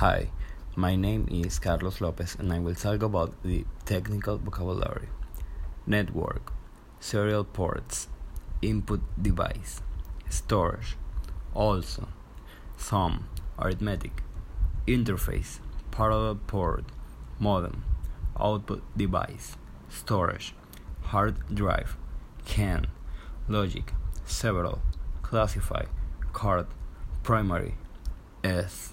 Hi, my name is Carlos Lopez and I will talk about the technical vocabulary. Network, serial ports, input device, storage, also, sum, arithmetic, interface, parallel port, modem, output device, storage, hard drive, CAN, logic, several, classify, card, primary, S.